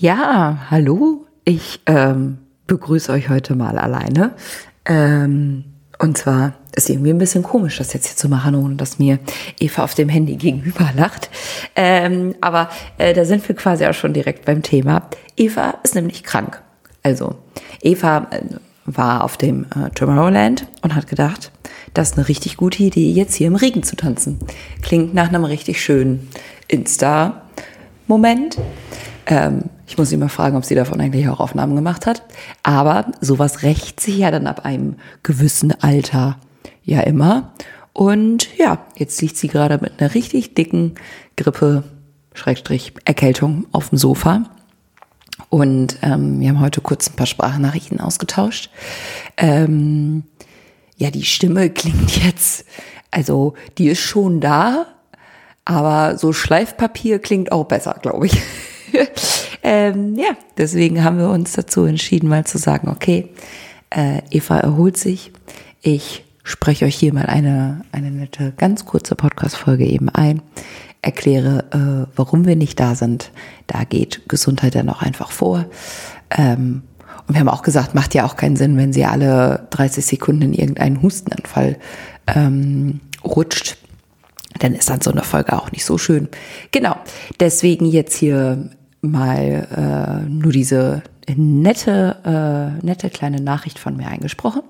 Ja, hallo. Ich ähm, begrüße euch heute mal alleine. Ähm, und zwar ist irgendwie ein bisschen komisch, das jetzt hier zu machen, ohne dass mir Eva auf dem Handy gegenüber lacht. Ähm, aber äh, da sind wir quasi auch schon direkt beim Thema. Eva ist nämlich krank. Also, Eva äh, war auf dem äh, Tomorrowland und hat gedacht, das ist eine richtig gute Idee, jetzt hier im Regen zu tanzen. Klingt nach einem richtig schönen Insta-Moment. Ähm, ich muss sie mal fragen, ob sie davon eigentlich auch Aufnahmen gemacht hat. Aber sowas rächt sich ja dann ab einem gewissen Alter ja immer. Und ja, jetzt liegt sie gerade mit einer richtig dicken Grippe, Schrägstrich, Erkältung auf dem Sofa. Und ähm, wir haben heute kurz ein paar Sprachnachrichten ausgetauscht. Ähm, ja, die Stimme klingt jetzt, also die ist schon da, aber so Schleifpapier klingt auch besser, glaube ich. ähm, ja, deswegen haben wir uns dazu entschieden, mal zu sagen, okay, äh, Eva erholt sich. Ich spreche euch hier mal eine, eine nette, ganz kurze Podcast-Folge eben ein, erkläre, äh, warum wir nicht da sind. Da geht Gesundheit dann auch einfach vor. Ähm, und wir haben auch gesagt, macht ja auch keinen Sinn, wenn sie alle 30 Sekunden in irgendeinen Hustenanfall ähm, rutscht dann ist dann so eine Folge auch nicht so schön. Genau, deswegen jetzt hier mal äh, nur diese nette, äh, nette kleine Nachricht von mir eingesprochen.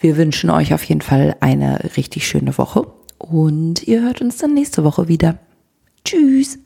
Wir wünschen euch auf jeden Fall eine richtig schöne Woche und ihr hört uns dann nächste Woche wieder. Tschüss.